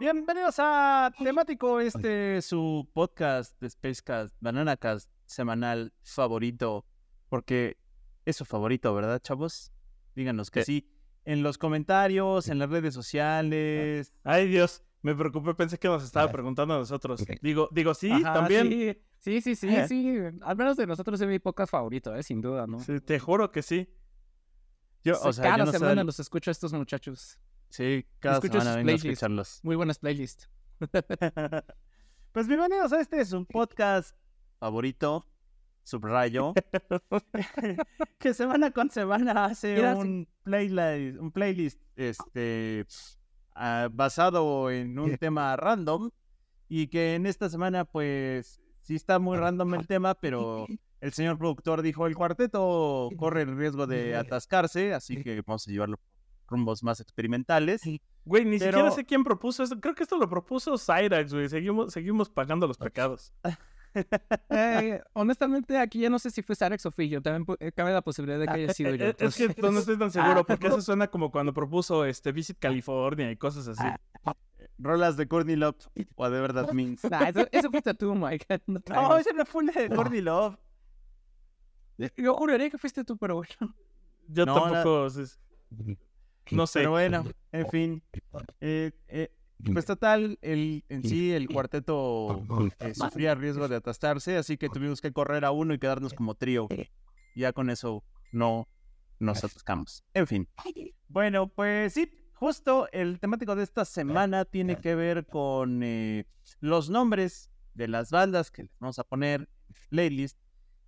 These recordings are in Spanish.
Bienvenidos a Temático, este su podcast de Spacecast, Bananacast semanal favorito, porque es su favorito, ¿verdad, chavos? Díganos que sí. En los comentarios, en las redes sociales. Ay, Dios, me preocupé, pensé que nos estaba preguntando a nosotros. Digo, digo, sí, también. Sí, sí, sí, sí, Al menos de nosotros es mi podcast favorito, ¿eh? sin duda, ¿no? Sí, te juro que sí. Yo, o sea, cada semana los escucho a estos muchachos. Sí, cada semana vengo a escucharlos. Muy buenas playlists. pues bienvenidos a este es un podcast favorito, subrayo, que semana con semana hace un playlist, un playlist este, ah, basado en un tema random y que en esta semana pues sí está muy random el tema, pero el señor productor dijo el cuarteto corre el riesgo de atascarse, así que vamos a llevarlo rumbos más experimentales. Güey, ni siquiera sé quién propuso esto. Creo que esto lo propuso Cyrax, güey. Seguimos, seguimos pagando los pecados. Eh, honestamente, aquí ya no sé si fue Cyrax o yo. También eh, cabe la posibilidad de que haya sido yo. Eh, es que no estoy tan seguro, porque eso suena como cuando propuso este Visit California y cosas así. Rolas de Courtney Love, whatever that means. Nah, eso, eso fuiste tú, Mike. No, ese no fue de Courtney Love. Yo juraría que fuiste tú, pero bueno. Yo tampoco. No sé. Pero bueno, en fin. Eh, eh, pues total, el, en sí el cuarteto eh, sufría riesgo de atastarse, así que tuvimos que correr a uno y quedarnos como trío. Ya con eso no nos atascamos. En fin. Bueno, pues sí, justo el temático de esta semana tiene que ver con los nombres de las bandas que les vamos a poner en playlist.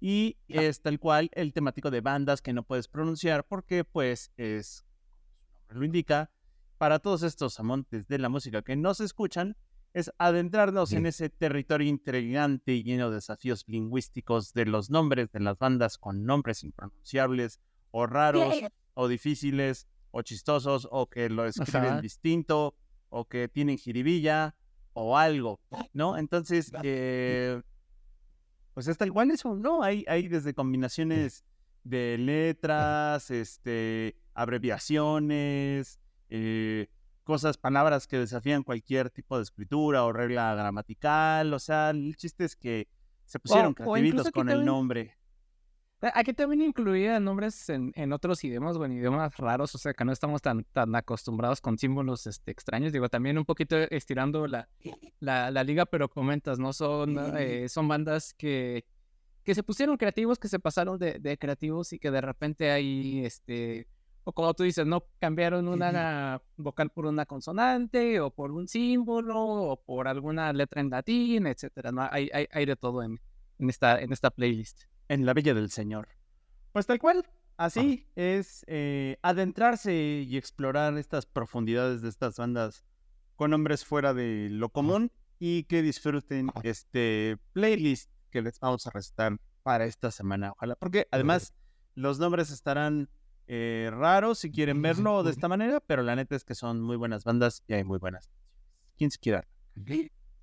Y es tal cual el temático de bandas que no puedes pronunciar porque pues es lo indica, para todos estos amantes de la música que nos escuchan, es adentrarnos en ese territorio intrigante y lleno de desafíos lingüísticos de los nombres de las bandas con nombres impronunciables o raros o difíciles o chistosos o que lo escriben distinto o que tienen jiribilla o algo, ¿no? Entonces, eh, pues es tal cual eso, ¿no? Hay, hay desde combinaciones de letras, este, abreviaciones, eh, cosas, palabras que desafían cualquier tipo de escritura o regla gramatical. O sea, el chiste es que se pusieron creativitos con el nombre. Aquí también incluía nombres en, en, otros idiomas o en idiomas raros, o sea que no estamos tan, tan acostumbrados con símbolos este, extraños. Digo, también un poquito estirando la, la, la liga, pero comentas, ¿no? Son, eh, son bandas que, que se pusieron creativos, que se pasaron de, de creativos y que de repente hay este, o como tú dices, no cambiaron una vocal por una consonante, o por un símbolo, o por alguna letra en latín, etcétera. ¿no? Hay, hay, hay de todo en, en, esta, en esta playlist. En la Bella del Señor. Pues tal cual, así es eh, adentrarse y explorar estas profundidades de estas bandas con nombres fuera de lo común y que disfruten este playlist que les vamos a recitar para esta semana. Ojalá, porque además los nombres estarán eh, raro si quieren verlo de esta manera, pero la neta es que son muy buenas bandas y hay muy buenas ¿Quién se quiere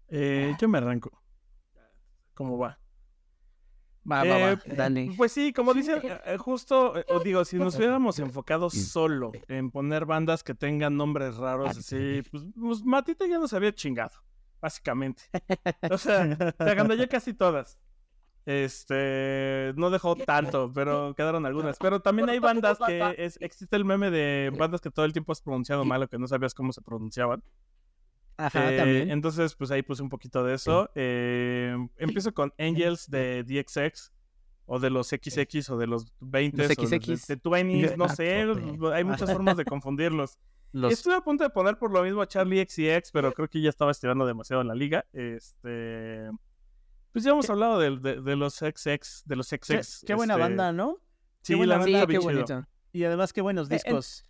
eh, yo me arranco. ¿Cómo va? Va, va, va. Eh, Dale. Pues sí, como dice, justo, os digo, si nos hubiéramos enfocado solo en poner bandas que tengan nombres raros así, pues, pues Matita ya nos había chingado, básicamente. O sea, se ya casi todas. Este, no dejó tanto, pero quedaron algunas. Pero también hay bandas que es, existe el meme de bandas que todo el tiempo has pronunciado mal o que no sabías cómo se pronunciaban. Ajá, eh, también. Entonces, pues ahí puse un poquito de eso. Eh, empiezo con Angels de DXX o de los XX o de los 20 los XX. de, de 20 no sé, hay muchas formas de confundirlos. Estuve a punto de poner por lo mismo a Charlie X y X, pero creo que ya estaba estirando demasiado en la liga. Este pues ya hemos hablado de, de, los XX, de los XX. Qué, buena este, banda, ¿no? Sí, la sí, qué bonito. Y además qué buenos discos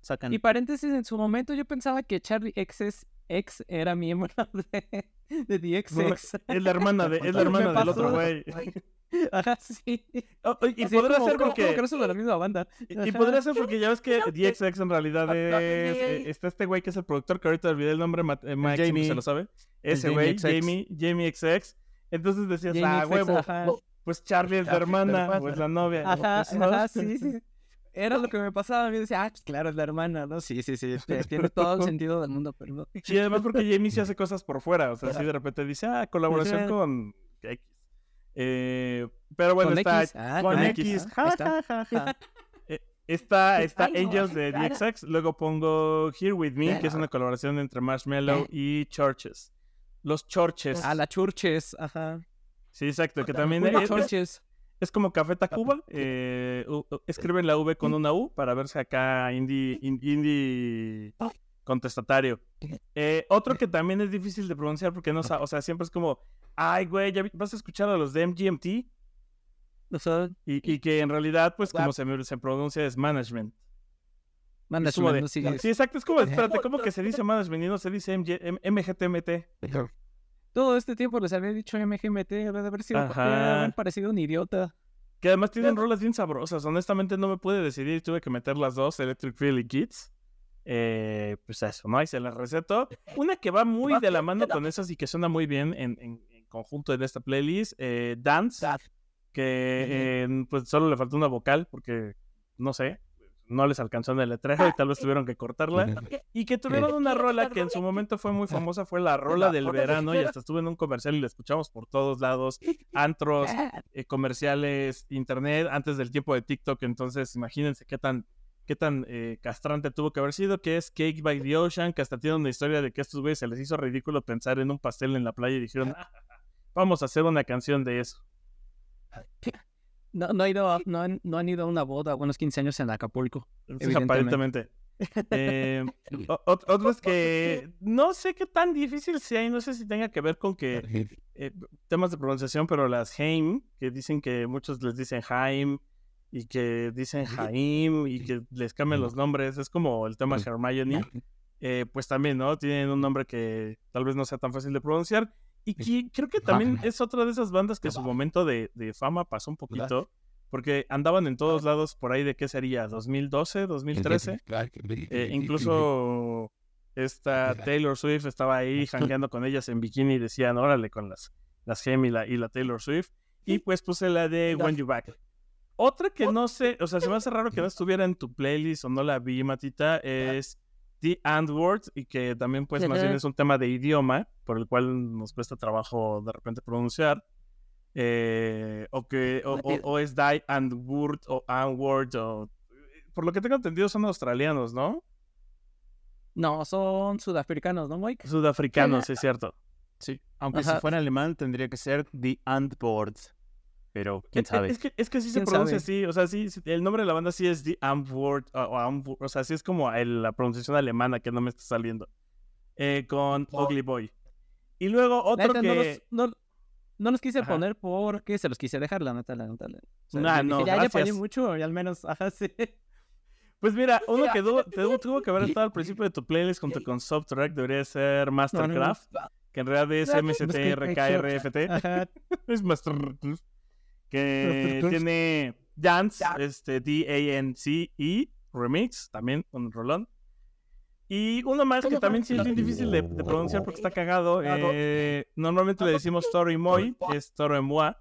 sacan. Y paréntesis, en su momento yo pensaba que Charlie X, X era miembro de, de DXX. Es la hermana, de, es la hermana del otro güey. Ajá, sí. Oh, y Así podría como- ser como- porque... como que no son de la misma banda. Y, podría ser porque ya ves que DXX en realidad es. eh, está este güey que es el productor, que ahorita olvidé el nombre, eh, Mike Jamie. se lo sabe. Ese güey, XX. Jamie, Jamie XX. Entonces decías, Jamie ah, huevo, ajá. pues Charlie es la hermana, o es la novia. ¿no? Ajá, Pues, ¿no? ajá, sí, sí. Era lo que me pasaba. A mí decía, ah, pues claro, es la hermana, ¿no? Sí, sí, sí. Tiene todo el sentido del mundo, pero no. Sí, además porque Jamie sí hace cosas por fuera. O sea, sí de repente dice, ah, colaboración con X. Eh, pero bueno, Con está X, ah, con X. X, Ja, ahí está. ja, ja. Eh, Está, está Ay, no, Angels de. DXX. Luego pongo Here With Me, que es una colaboración entre Marshmallow y Churches. Los Churches. Ah, la Churches, ajá. Sí, exacto. Que también es, es- Churches. es como Café Tacuba. Eh, u- u- escriben la V con una U para verse acá indie, in- indie contestatario. Eh, otro que también es difícil de pronunciar porque no sa- o sea, siempre es como, ay, güey, ¿ya vas a escuchar a los de MGMT? Y, y que en realidad, pues, como se, se pronuncia es management. Manda Es como de- no sí, sigues. exacto, es como, espérate, ¿cómo que se dice management y no se dice MG M- MGTMT? Todo este tiempo les había dicho MGMT, debe de haber sido haber parecido un idiota. Que además tienen rolas bien sabrosas. Honestamente no me pude decidir, tuve que meter las dos, Electric Feel y Kids. Eh, pues eso, ¿no? Ahí se las receto. Una que va muy de la mano con esas y que suena muy bien en, en- en conjunto en esta playlist, eh, Dance, que eh, pues solo le faltó una vocal porque, no sé, no les alcanzó en el letrero y tal vez tuvieron que cortarla. Y que tuvieron una rola que en su momento fue muy famosa, fue la rola del verano y hasta estuve en un comercial y la escuchamos por todos lados, antros, eh, comerciales, internet, antes del tiempo de TikTok, entonces imagínense qué tan, qué tan eh, castrante tuvo que haber sido, que es Cake by the Ocean, que hasta tiene una historia de que a estos güeyes se les hizo ridículo pensar en un pastel en la playa y dijeron, "Ah, vamos a hacer una canción de eso. No, no, ha ido a- no, han, no han ido a una boda, buenos 15 años en Acapulco. Aparentemente. Eh, otros que no sé qué tan difícil sea y no sé si tenga que ver con que eh, temas de pronunciación, pero las Heim, que dicen que muchos les dicen Haim y que dicen Jaim y que les cambian los nombres, es como el tema Hermione, eh, pues también, ¿no? Tienen un nombre que tal vez no sea tan fácil de pronunciar y que creo que también es otra de esas bandas que su momento de, de fama pasó un poquito. Porque andaban en todos lados por ahí de qué sería, 2012, 2013. Eh, incluso esta Taylor Swift estaba ahí jangueando con ellas en bikini y decían, órale, con las, las Gem y la, y la Taylor Swift. Y pues puse la de When You Back. Otra que no sé, o sea, se me hace raro que no estuviera en tu playlist o no la vi, Matita, es The And Word y que también pues más bien es un tema de idioma por el cual nos cuesta trabajo de repente pronunciar. Eh, o que o, o- o es Die and Word o And Word o por lo que tengo entendido son australianos, ¿no? No, son sudafricanos, ¿no, Mike? Sudafricanos, es cierto. Sí, aunque Ajá. si fuera alemán tendría que ser The Antboard. Pero quién Es- sabe. Es que, es que sí se ¿Quién pronuncia sabe? así, o sea, sí, sí, el nombre de la banda sí es The Antwoord, o, o sea, sí es como el- la pronunciación alemana que no me está saliendo. Eh, con Ugly Boy. Y luego otro neta, que... no, los, no, no los quise Ajá. poner porque se los quise dejar, la neta, la neta. la- o sea, Nah, yo dije, no, ya, gracias. apañé mucho y al menos, ajá, sí. Pues mira, uno que tuvo, tuvo- tuvo que haber estado al principio de tu playlist junto con Softtrack debería ser Mastercraft, que en realidad es MSTRKRFT. Ajá. es Mastercraft. Que tiene Dance, este, D-A-N-C-E, Remix, también con Rolón. Y uno más que también sí es bien difícil de, de pronunciar porque está cagado. eh, normalmente le decimos Toro y Moi, es Toro y Moi.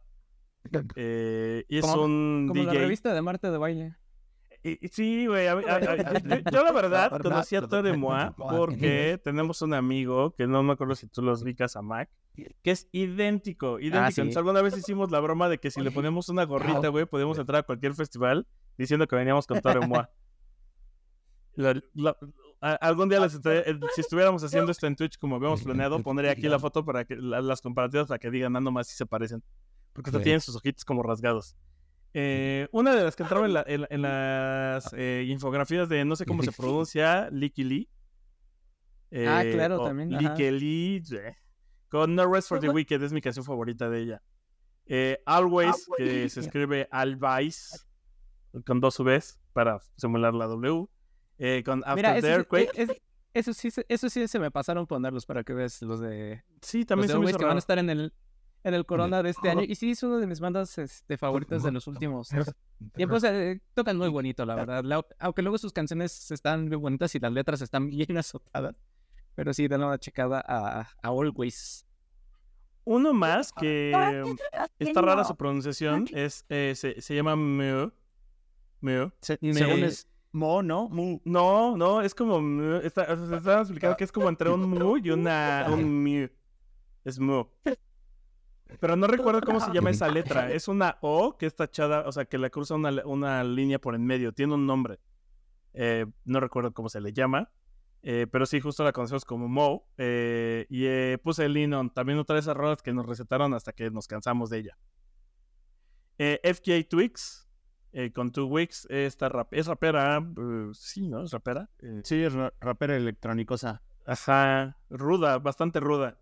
eh, y es un Como la revista de Marte de baile. Y- Sí, güey. yo, yo la verdad conocí a Tore Moi porque tenemos un amigo que no me acuerdo si tú los ubicas a Mac, que es idéntico, idéntico. sí. Entonces, alguna vez hicimos la broma de que si le ponemos una gorrita, güey, podíamos entrar a cualquier festival diciendo que veníamos con Tore Moi. La- la- a- algún día les estaré- eh, si estuviéramos haciendo esto en Twitch como habíamos planeado, pondré aquí la foto para que la- las comparativas para que digan, ah, nomás si se parecen. Porque tienen sus ojitos como rasgados. Eh, una de las que entraba en, la- en- en las eh, infografías de no sé cómo se pronuncia, Licky Lee. Ah, Eh, claro, también. Licky Lee. Con No Rest for the Wicked es mi canción favorita de ella. Always, que se escribe Always, con dos Vs para simular la W. Con After Mira, the es- Earthquake. es- Eso sí, eso sí se me pasaron ponerlos para que veas los de Sí, los también de se me hizo que van a raro. estar en el en el Corona de este año. Y sí, es una de mis bandas este, favoritas de los últimos tiempos. eh, tocan muy bonito, la verdad. La- aunque luego sus canciones están muy bonitas y las letras están bien azotadas. Pero sí, dan una checada a, a Always. Uno más que está rara su pronunciación es eh, se, se llama Meu. Meu. Se- Me- Según es Mo, ¿no? Mu. No, no, es como. Está, está explicando que es como entre un Mu y una un. Es Mu. Pero no recuerdo cómo se llama esa letra. Es una O que está tachada, o sea, que le cruza una, una línea por en medio. Tiene un nombre. Eh, no recuerdo cómo se le llama. Eh, pero sí, justo la conocemos como Mo. eh, y eh, puse el Linon. También otra de esas rolas que nos recetaron hasta que nos cansamos de ella. Eh, FK Twix. eh, con Two Weeks. Esta rap es rapera. sí, ¿no? Es rapera. Eh, Sí, es ra- rapera electrónicosa. Ajá, ruda, bastante ruda.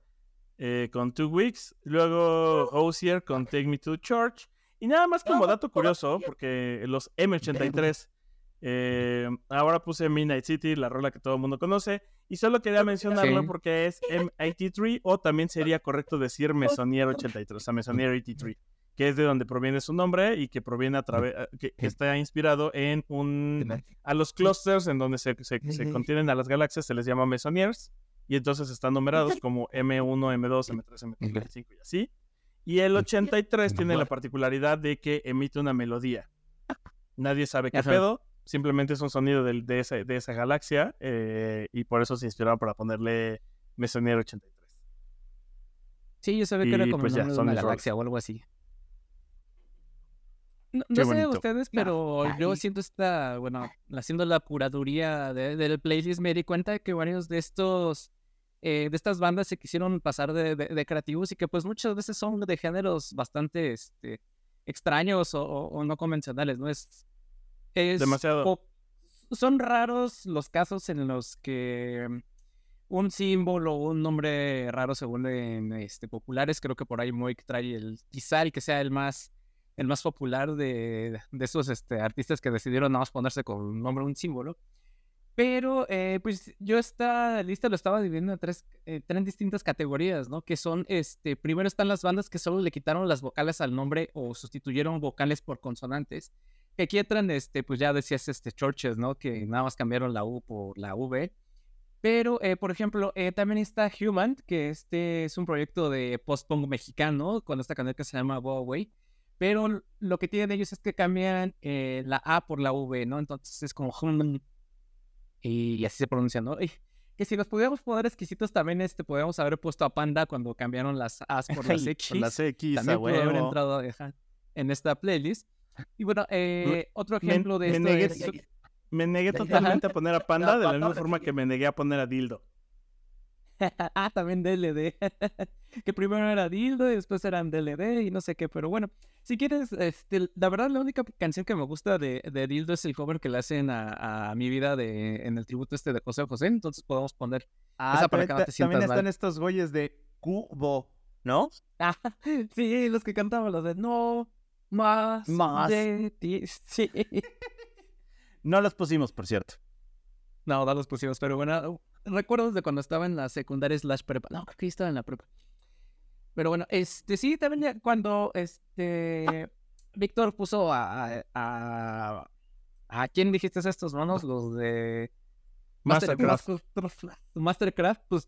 Eh, con Two Weeks. Luego Osier con Take Me to Church. Y nada más como dato curioso, porque los M83. eh, ahora puse Midnight City, la rola que todo el mundo conoce. Y solo quería mencionarlo Sí. porque es M83, o también sería correcto decir Mesonier 83, o sea, Mesonier 83, que es de donde proviene su nombre y que proviene a través, que, que está inspirado en un a los clusters en donde se, se- se contienen a las galaxias se les llama mesoniers y entonces están numerados como M1, M2, M3, M4, M5 y así. Y el 83 tiene la particularidad de que emite una melodía. Nadie sabe qué pedo, simplemente es un sonido de, esa, de esa galaxia eh, y por eso se inspiraron para ponerle Mesonier 83. Sí, yo sabía que era como pues, ya, de una galaxia o algo así. No, no sé ustedes, pero yo siento esta, bueno, haciendo la curaduría de- del playlist, me di cuenta que varios de estos, eh, de estas bandas se quisieron pasar de, de- de creativos y que pues muchas veces son de géneros bastante este, extraños o, no convencionales, ¿no? Es, es Demasiado. son raros los casos en los que un símbolo o un nombre raro se vuelven este, populares. Creo que por ahí Moik trae el, quizá el que sea el más, el más popular de, de esos este, artistas que decidieron nada más ponerse con un nombre, un símbolo. Pero eh, pues yo esta lista lo estaba dividiendo en tres, eh, tres distintas categorías, ¿no? Que son, este, primero están las bandas que solo le quitaron las vocales al nombre o sustituyeron vocales por consonantes. Que aquí entran, este, pues ya decías, este, Churches, ¿no? Que nada más cambiaron la U por la V. Pero, eh, por ejemplo, eh, también está Human, que este es un proyecto de post-punk mexicano, con esta canción que se llama Go Away. Pero lo que tienen ellos es que cambian eh, la A por la V, ¿no? Entonces es como. Y así se pronuncia, ¿no? Y que si nos pudiéramos poner exquisitos, también este, podríamos haber puesto a Panda cuando cambiaron las A's por las X. Por las X, También a pudo haber entrado ajá, en esta playlist. Y bueno, eh, otro Me- ejemplo de me esto negué- es... Me negué totalmente a poner a Panda de la misma forma que me negué a poner a Dildo. ah, también DLD. que primero era Dildo y después eran DLD y no sé qué, pero bueno, si quieres, este, la verdad la única canción que me gusta de, de Dildo es el cover que le hacen a, a mi vida de, en el tributo este de José José, entonces podemos poner... Ah, Esa para también, que no te también están mal. estos güeyes de Cubo, ¿no? Ah, sí, los que cantaban los de No más, Más. de ti. Sí. No los pusimos, por cierto. No, no los pusimos, pero bueno, recuerdos de cuando estaba en la secundaria slash prepa. No, creo que estaba en la prepa. Pero bueno, este sí, también cuando este Víctor puso a, a, a, ¿a quién dijiste estos manos? Los de Mastercraft. Mastercraft, pues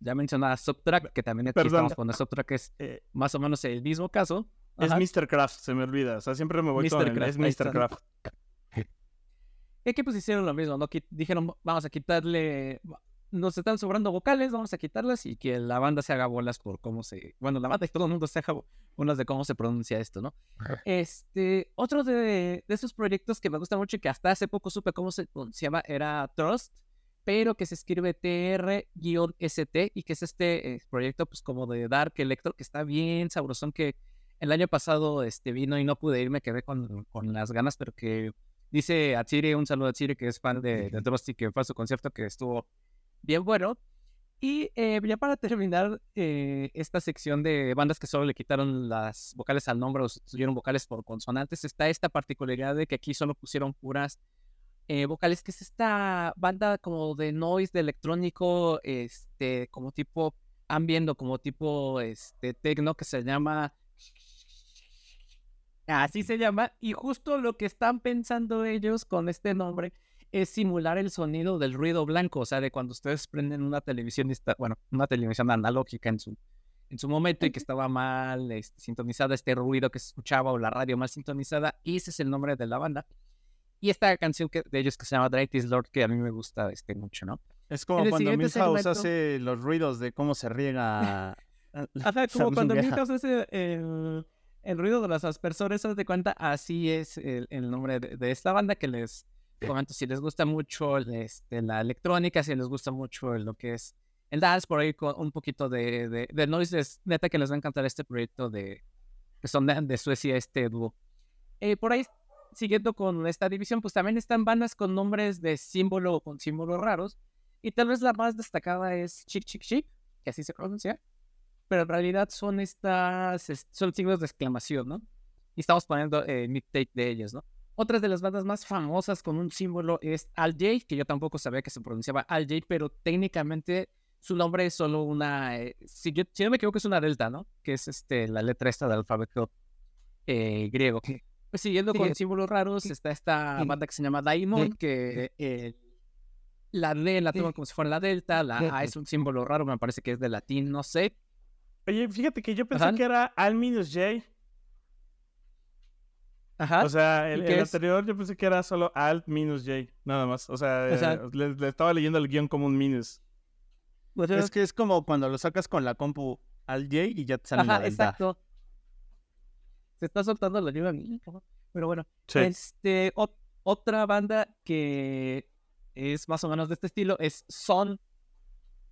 ya mencionaba Subtrack, que también aquí Perdón. estamos con Subtrack, es Eh, más o menos el mismo caso. es. Mr. Craft, se me olvida. O sea, siempre me voy con Mr. el, Craft, es Mr. Craft. Y aquí pues hicieron lo mismo, ¿no? Qui- Dijeron, vamos a quitarle, nos están sobrando vocales, vamos a quitarlas y que la banda se haga bolas por cómo se, bueno, la banda y todo el mundo se haga bolas de cómo se pronuncia esto, ¿no? Este, otro de, de esos proyectos que me gusta mucho y que hasta hace poco supe cómo se pronunciaba era Trust, pero que se escribe TR-ST y que es este eh, proyecto pues como de Dark Electro que está bien sabrosón que el año pasado este, vino y no pude ir, me quedé con, con las ganas, pero que dice a Chiri, un saludo a Chiri que es fan de, de Trust y que fue a su concierto que estuvo bien bueno. Y eh, ya para terminar eh, esta sección de bandas que solo le quitaron las vocales al nombre o sustituyeron vocales por consonantes, está esta particularidad de que aquí solo pusieron puras eh, vocales, que es esta banda como de noise, de electrónico, este, como tipo ambient o como tipo este, techno que se llama... Así se llama, y justo lo que están pensando ellos con este nombre es simular el sonido del ruido blanco, o sea, de cuando ustedes prenden una televisión, bueno, una televisión analógica en su, en su momento y que estaba mal este, sintonizada, este ruido que se escuchaba o la radio mal sintonizada, y ese es el nombre de la banda. Y esta canción que, de ellos que se llama Is Lord, que a mí me gusta este, mucho, ¿no? Es como el cuando Milhouse segmento- hace los ruidos de cómo se riega. Ajá, como cuando. Milhouse hace el, el ruido de los aspersores, haz de cuenta, así es el, el nombre de, de esta banda que les comento. Si les gusta mucho este, la electrónica, si les gusta mucho lo que es el dance, por ahí con un poquito de, de, de noise, es neta que les va a encantar este proyecto de que son de, de Suecia, este dúo. Eh, por ahí, siguiendo con esta división, pues también están bandas con nombres de símbolo o con símbolos raros. Y tal vez la más destacada es Chick Chick Chick, que así se pronuncia pero en realidad son estas, es- son signos de exclamación, ¿no? Y estamos poniendo eh, mixtape de ellos, ¿no? Otras de las bandas más famosas con un símbolo es Al J, que yo tampoco sabía que se pronunciaba Al J, pero técnicamente su nombre es solo una, eh, si, yo- si no me equivoco es una delta, ¿no? Que es este, la letra esta del alfabeto eh, griego. Pues siguiendo con símbolos raros está esta banda que se llama Daimon, que eh, la D la toman como si fuera la delta, la A es un símbolo raro, me parece que es de latín, no sé, Oye, fíjate que yo pensé Ajá. que era al minus J. Ajá. O sea, el, anterior yo pensé que era solo alt minus J, nada más. O sea, O sea- eh, le, le estaba leyendo el guion como un minus. Es que es como cuando lo sacas con la compu al J y ya te sale Ajá, la exacto. Se está soltando la lluvia. Pero bueno, Sí. este, ot- otra banda que es más o menos de este estilo es Son.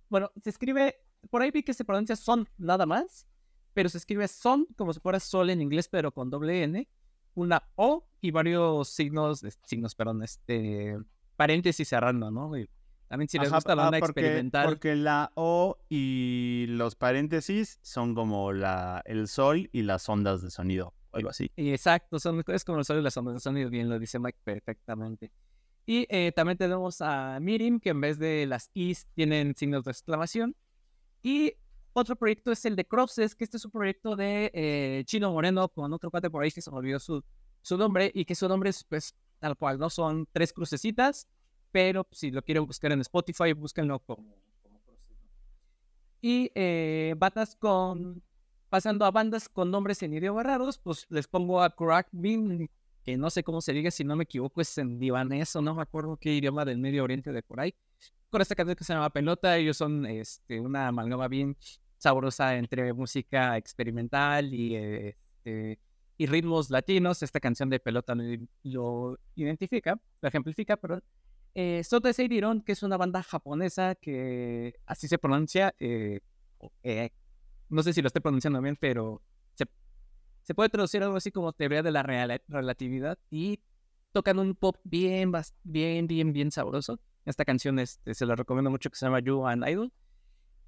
Bueno, se escribe, por ahí vi que se pronuncia Son nada más, pero se escribe Son como si fuera sol en inglés, pero con doble N, una O y varios signos, signos, perdón, este, paréntesis cerrando, ¿no? Y también si les Ajá, gusta la ah, onda porque, experimental. porque la O y los paréntesis son como la, el sol y las ondas de sonido, o algo así. Exacto, son, es como el sonido y las ondas de sonido, bien lo dice Mike perfectamente. Y eh, también tenemos a Mirim, que en vez de las Is tienen signos de exclamación. Y otro proyecto es el de Crosses, que este es un proyecto de eh, Chino Moreno con otro cuate por ahí que se me olvidó su, su nombre y que su nombre es pues tal cual, ¿no? Son tres crucecitas, pero si lo quieren buscar en Spotify, búsquenlo como. Y eh, bandas con. Pasando a bandas con nombres en idiomas raros, pues les pongo a Crack Bean, que no sé cómo se diga, si no me equivoco, es en libanés o no me acuerdo qué idioma del Medio Oriente de por ahí. Con esta canción que se llama Pelota, ellos son este, una amalgama bien sabrosa entre música experimental y, eh, este, y ritmos latinos. Esta canción de Pelota lo, lo identifica, lo ejemplifica, perdón. Eh, Soto Seidiron, que es una banda japonesa que así se pronuncia, eh, eh, no sé si lo estoy pronunciando bien, pero se, puede traducir algo así como teoría de la reala- relatividad y tocan un pop bien, bien, bien, bien sabroso. Esta canción este, se la recomiendo mucho que se llama You and Idol.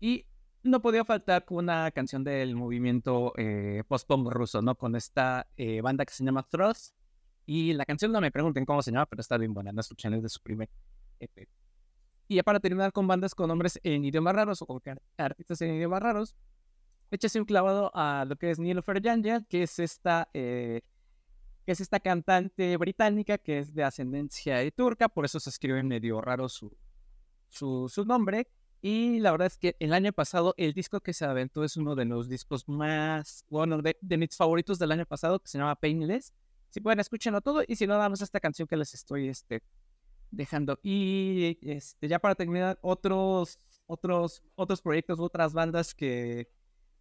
Y no podía faltar una canción del movimiento eh, post-punk ruso, ¿no? Con esta eh, banda que se llama Thrust. Y la canción no me pregunten cómo se llama, pero está bien buena. No escuchan es de su primer EP. Y ya para terminar con bandas con nombres en idiomas raros o con artistas en idiomas raros, échese un clavado a lo que es Nilofer Janja, que es esta, eh, que es esta cantante británica que es de ascendencia turca, por eso se escribe medio raro su, su, nombre. Y la verdad es que el año pasado el disco que se aventó es uno de los discos más, bueno, de, de mis favoritos del año pasado, que se llama Painless. Si pueden, escúchenlo todo. Y si no, damos esta canción que les estoy este, dejando. Y este, ya para terminar, otros, otros, otros proyectos, otras bandas que,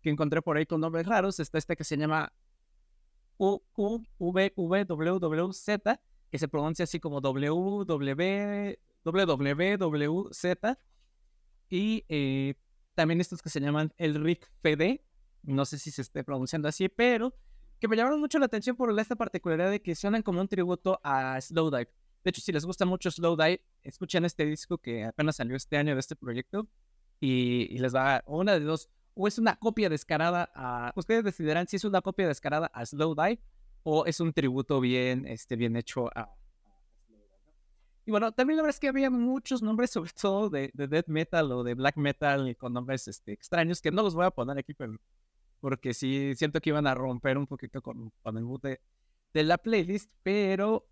que encontré por ahí con nombres raros. Está esta que se llama UQVWWZ, que se pronuncia así como WW, WWWZ. Y eh, también estos que se llaman el Rick FD. No sé si se esté pronunciando así, pero que me llamaron mucho la atención por esta particularidad de que suenan como un tributo a Slowdive. De hecho, si les gusta mucho Slowdive, escuchen este disco que apenas salió este año de este proyecto y, les va una de dos. O es una copia descarada a. Ustedes decidirán si es una copia descarada a Slowdive o es un tributo bien, este, bien hecho a. Y bueno, también la verdad es que había muchos nombres, sobre todo de, de death metal o de black metal, con nombres este, extraños, que no los voy a poner aquí, pero, porque sí siento que iban a romper un poquito con, con el mood de, de la playlist, pero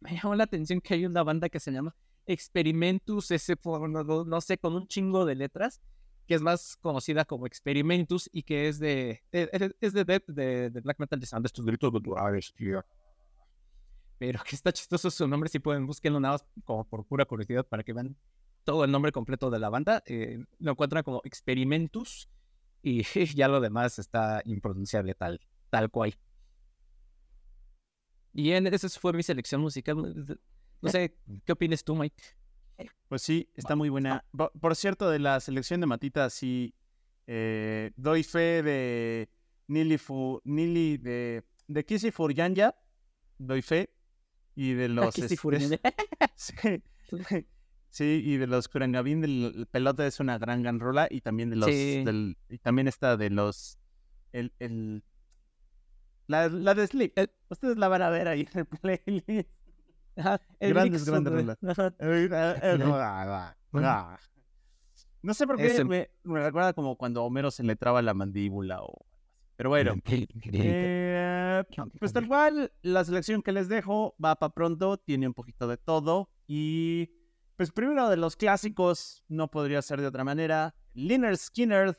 me llamó la atención que hay una banda que se llama Experimentus, ese, no- no sé, con un chingo de letras, que es más conocida como Experimentus y que es de, eh, es de, death, de, de black metal, de estos gritos guturales, tío. Pero que está chistoso su nombre, si pueden busquenlo nada más como por pura curiosidad para que vean todo el nombre completo de la banda. eh, lo encuentran como Experimentus y ya lo demás está impronunciable tal, tal cual. Y en, esa fue mi selección musical. No sé, ¿qué opinas tú, Mike? Pues sí, está muy buena. Por, cierto, de la selección de Matita, sí, eh, doy fe de Nili, Fu, Nili de, de Kissy Furyanya, doy fe. Y de los... Kissy este, sí, sí, y de los Kurangabin del pelota es una gran gran rola. Y también de los... Sí. del- y también está de los... El, el, la, la de Sleep. El- Ustedes la van a ver ahí en el playlist. Ajá, Grandes, grandes rolas. Eh, eh, eh, ah, ah. No sé por qué me, me recuerda como cuando a Homero se le traba la mandíbula o Pero bueno, eh, pues tal cual, la selección que les dejo va para pronto, tiene un poquito de todo. Y pues primero de los clásicos, no podría ser de otra manera, Liner Skinner,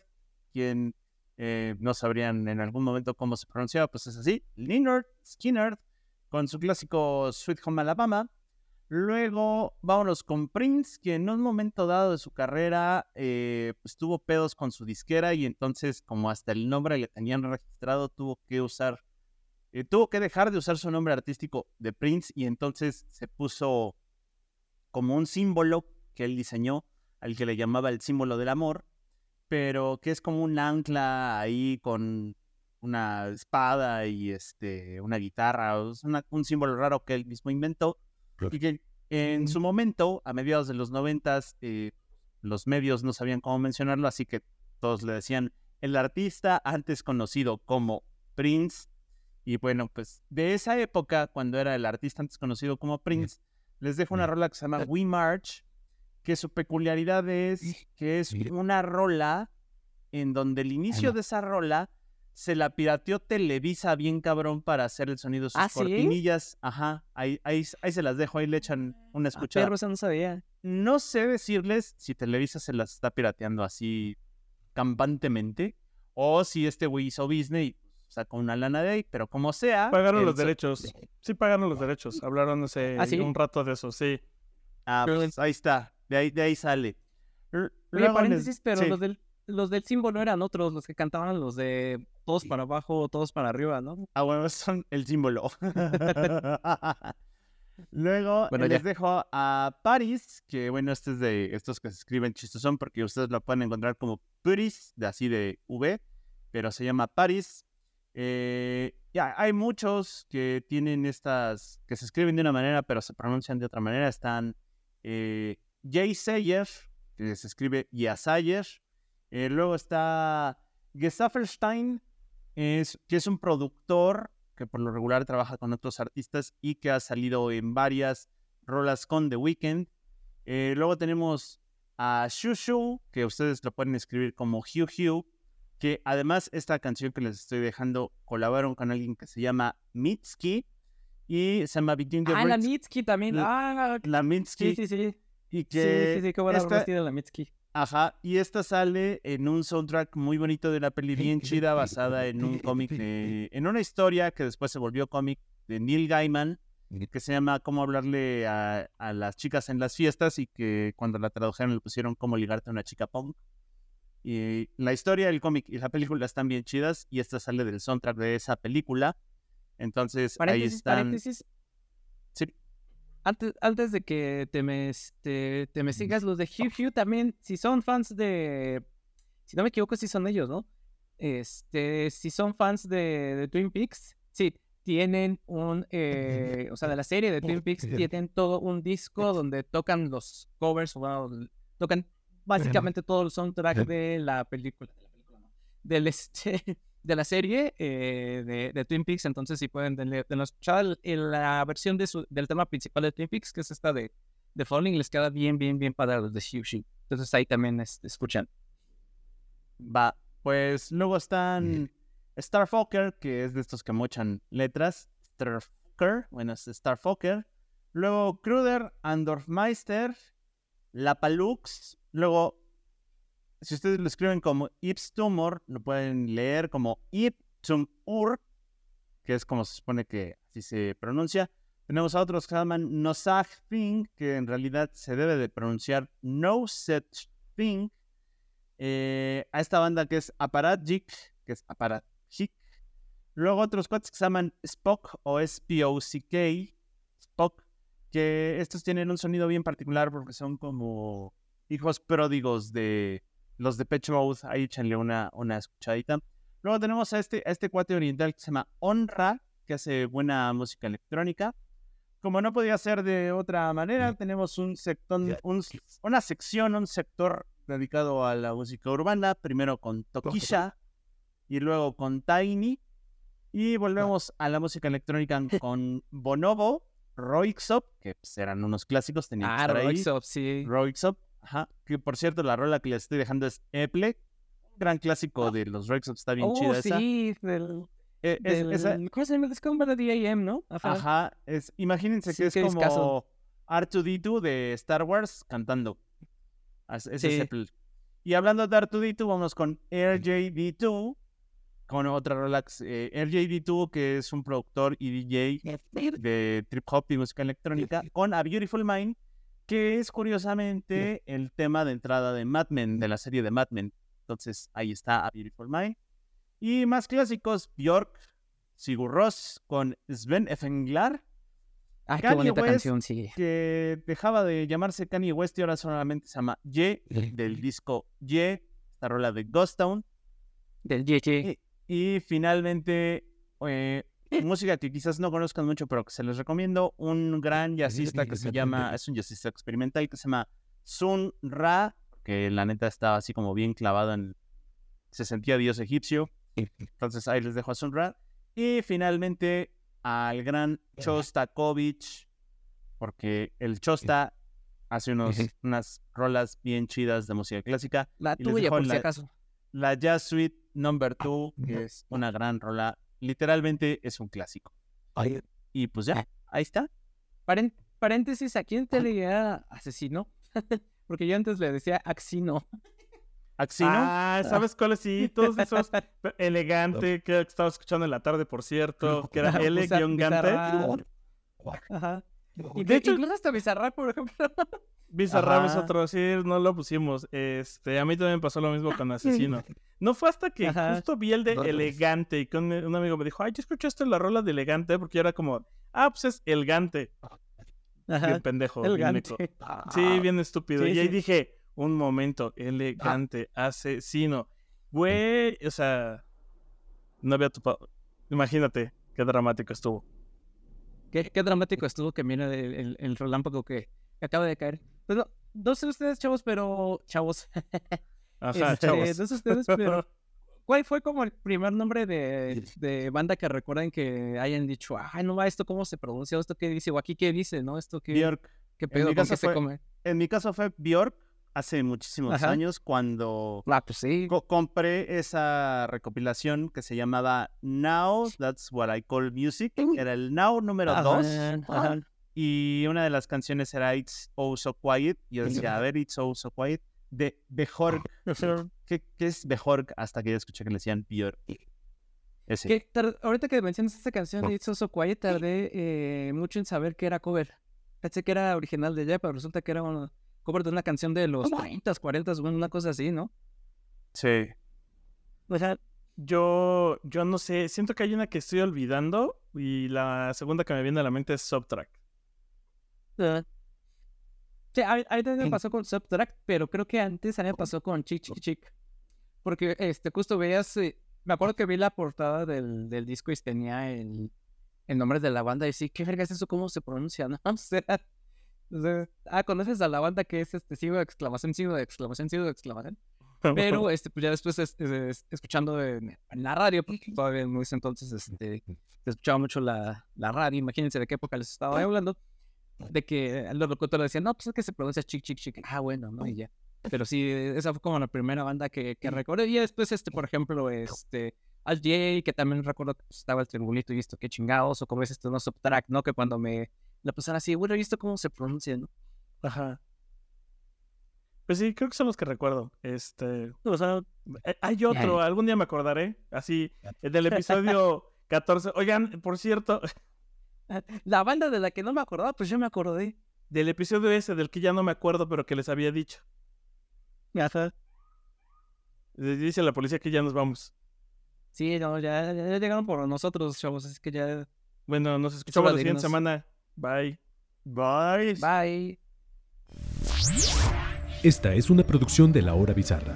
quien eh, no sabrían en algún momento cómo se pronunciaba, pues es así, Liner Skinner, con su clásico Sweet Home Alabama. Luego vámonos con Prince, que en un momento dado de su carrera eh, pues tuvo pedos con su disquera y entonces como hasta el nombre le tenían registrado tuvo que usar, eh, tuvo que dejar de usar su nombre artístico de Prince y entonces se puso como un símbolo que él diseñó, al que le llamaba el símbolo del amor, pero que es como un ancla ahí con una espada y este, una guitarra, o es una- un símbolo raro que él mismo inventó y que en su momento, a mediados de los noventas, eh, los medios no sabían cómo mencionarlo, así que todos le decían el artista antes conocido como Prince. Y bueno, pues de esa época, cuando era el artista antes conocido como Prince, les dejo una rola que se llama We March, que su peculiaridad es que es una rola en donde el inicio de esa rola se la pirateó Televisa bien cabrón para hacer el sonido de sus ¿Ah, sí? cortinillas. Ajá, ahí, ahí, ahí se las dejo, ahí le echan una Ah, escuchada. perro, eso no sabía. No sé decirles si Televisa se las está pirateando así campantemente o si este güey hizo business y sacó una lana de ahí, pero como sea. Pagaron los so- derechos. Sí, pagaron los derechos. Hablaron hace ¿Ah, sí? un rato de eso, sí. Ah, Pero- pues ahí está, de ahí, de ahí sale. Oye, les- paréntesis, pero sí. los, del, los del símbolo eran otros, los que cantaban los de todos para abajo, todos para arriba, ¿no? Ah, bueno, son el símbolo. Luego Bueno, les ya. dejo a Paris, que bueno, este es de estos que se escriben chistosón porque ustedes lo pueden encontrar como Paris, de así de V, pero se llama Paris. Eh, ya, hay muchos que tienen estas, que se escriben de una manera, pero se pronuncian de otra manera. Están eh, Jay Sayer, que se escribe Yasayer. Eh, luego está Gesaffelstein, es, que es un productor que por lo regular trabaja con otros artistas y que ha salido en varias rolas con The Weeknd. Eh, luego tenemos a Shushu, que ustedes lo pueden escribir como Hugh Hugh, que además esta canción que les estoy dejando colaboraron con alguien que se llama Mitski y se llama Between the Ah, la Mitski también. La- Ah, la Mitski, sí, sí, sí. y que sí, sí, qué buena esta- la Mitski. Ajá, y esta sale en un soundtrack muy bonito de una peli bien chida basada en un cómic de... en una historia que después se volvió cómic de Neil Gaiman, que se llama Cómo hablarle a, a las chicas en las fiestas y que cuando la tradujeron le pusieron Cómo ligarte a una chica punk. Y la historia, el cómic y la película están bien chidas y esta sale del soundtrack de esa película. Entonces ahí están... paréntesis. Antes, antes de que te me, este, te me sigas, los de Hugh Hugh también, si son fans de. Si no me equivoco, si son ellos, ¿no? Este, si son fans de, de Twin Peaks, sí, tienen un. eh, o sea, de la serie de Twin Peaks, tienen todo un disco donde tocan los covers, o bueno, tocan básicamente todo el soundtrack de la película. De la película, no, del este. De la serie eh, de, de Twin Peaks, entonces si pueden denle, denle escuchar la versión de su- del tema principal de Twin Peaks, que es esta de The Falling les queda bien, bien, bien para los de Xiu. Entonces ahí también este, escuchan. Va, pues luego están Starfucker, que es de estos que mochan letras. Starfucker, bueno, es Starfucker. Luego Kruder, Andorfmeister, Lapalux. Luego, si ustedes lo escriben como Ipstumor, lo pueden leer como Iptumur, que es como se supone que así se pronuncia. Tenemos a otros que se llaman No Such Thing, que en realidad se debe de pronunciar No Such Thing. Eh, a esta banda que es Apparatchik, que es Apparatchik. Luego otros cuates que se llaman Spock o S-P-O-C-K, Spock, que estos tienen un sonido bien particular porque son como hijos pródigos de los de Pitch Mode. Ahí échenle una, una escuchadita. Luego tenemos a este, a este cuate oriental que se llama Honra, que hace buena música electrónica. Como no podía ser de otra manera, tenemos un sector, un- una sección, un sector dedicado a la música urbana, primero con Tokisha y luego con Tiny. Y volvemos a la música electrónica con Bonobo, Roixop, que pues, eran unos clásicos, tenían que Ah, estar ahí. Roixop, sí. Roixop, ajá. Que por cierto, la rola que les estoy dejando es Eple, un gran clásico de los Roixop, está bien Oh, chida esa. sí, del, Eh, es- del- esa- ¿Cómo se llama? Es como de DAM, ¿no? Ajá. Ajá, es, imagínense Sí, que es qué como discazo. R2D2 de Star Wars cantando. Ese es Sí. el- Y hablando de R2D2, vamos con RJD2, con otra que es, eh, RJD2, que es un productor y DJ de trip hop y música electrónica, con A Beautiful Mind, que es curiosamente el tema de entrada de Mad Men, de la serie de Mad Men. Entonces ahí está A Beautiful Mind. Y más clásicos, Björk, Sigur Rós con Sven Effenglar, Ah, qué bonita West, canción, sí. que dejaba de llamarse Kanye West y ahora solamente se llama Ye, del disco Ye, esta rola de Ghost Town. Del JJ. Y, y finalmente, eh, música que quizás no conozcan mucho, pero que se les recomiendo, un gran jazzista que se llama, es un jazzista experimental que se llama Sun Ra, que la neta estaba así como bien clavado en, se sentía dios egipcio. Entonces ahí les dejo a Sun Ra. Y finalmente al gran Chostakovich, porque el Chosta hace unos, unas rolas bien chidas de música clásica. La tuya, por si acaso. La Jazz Suite Number 2, que es una gran rola. Literalmente es un clásico. Y pues ya, ahí está. Paren- paréntesis, ¿a quién te leía asesino? Porque yo antes le decía Axino. Axino. Ah, ¿sabes cuáles? Sí, todos esos. Elegante, que estaba escuchando en la tarde, por cierto, que era L-Gante. Ajá. Y De de hecho- incluso hasta Bizarrap, por ejemplo. Bizarrap es Ajá. otro, sí, no lo pusimos. Este, a mí también pasó lo mismo con Asesino. No fue hasta que Ajá. justo vi el de. Elegante y que un, amigo me dijo, ay, ¿ya escuchaste la rola de Elegante? Porque yo era como, ah, pues es Elegante. Bien pendejo. bien Elegante. meco. Sí, bien estúpido. Sí, y ahí sí. dije, un momento, elegante, asesino. Güey, o sea, no había topado. Imagínate qué dramático estuvo. Qué, qué dramático estuvo que mira el, el, el relámpago que acaba de caer. Pues no, no sé ustedes, chavos, pero. Chavos. Ajá, Este, chavos. No sé ustedes, pero. ¿Cuál fue como el primer nombre de, de banda que recuerdan que hayan dicho, ay, no va, esto cómo se pronuncia, esto qué dice, o aquí qué dice, ¿no? Esto qué, Björk. qué En pedo, mi con caso qué se fue- come. En mi caso fue Björk hace muchísimos Ajá. años cuando Ah, pues sí. co- compré esa recopilación que se llamaba Now That's What I Call Music. Era el Now número 2. Y una de las canciones era It's Oh So Quiet. Y yo decía, a ver, It's Oh So Quiet. De Björk. ¿Qué, qué es Björk? Hasta que yo escuché que le decían Björk. Ese. Ahorita que mencionas esta canción de It's So So Quiet, tardé eh, mucho en saber que era cover. Pensé que era original de ella, pero resulta que era cover de una canción de los 30, 40, bueno, una cosa así, ¿no? Sí. O sea, yo, yo no sé, siento que hay una que estoy olvidando y la segunda que me viene a la mente es Subtrack. Sí, a, mí también me pasó con Subtract, pero creo que antes a mí me pasó con Chick Chick Chick. Porque este, justo veías, eh, me acuerdo que vi la portada del, del disco y tenía el, el nombre de la banda y sí, ¿qué verga es eso? ¿Cómo se pronuncia? ¿No? O sea, o sea, ah, conoces a la banda que es este signo de exclamación, signo de exclamación, signo de exclamación. Pero este, pues ya después es- es- es- escuchando en, en la radio, porque todavía en ese entonces este, se escuchaba mucho la, la radio, imagínense de qué época les estaba hablando. De que los locutores decían, no, pues es que se pronuncia chic, chic, chic. Ah, bueno, ¿no? Y ya. Pero sí, esa fue como la primera banda que, que recuerdo. Y después, este, por ejemplo, este, Al J, que también recuerdo que pues, estaba el triangulito y visto qué chingados, o como es este, no subtrack, ¿no? Que cuando me la pasaron así, bueno, he visto cómo se pronuncia, ¿no? Ajá. Pues sí, creo que son los que recuerdo. Este, o sea, eh, hay otro, algún día me acordaré, así, el del episodio 14. Oigan, por cierto, La banda de la que no me acordaba, pues yo me acordé. del episodio ese del que ya no me acuerdo, pero que les había dicho. Ajá. Les Dice la policía que ya nos vamos. Sí, no, ya, ya, llegaron por nosotros, chavos, así que ya. Bueno, nos escuchamos la de siguiente semana. Bye. Bye. Bye. Esta es una producción de La Hora Bizarra.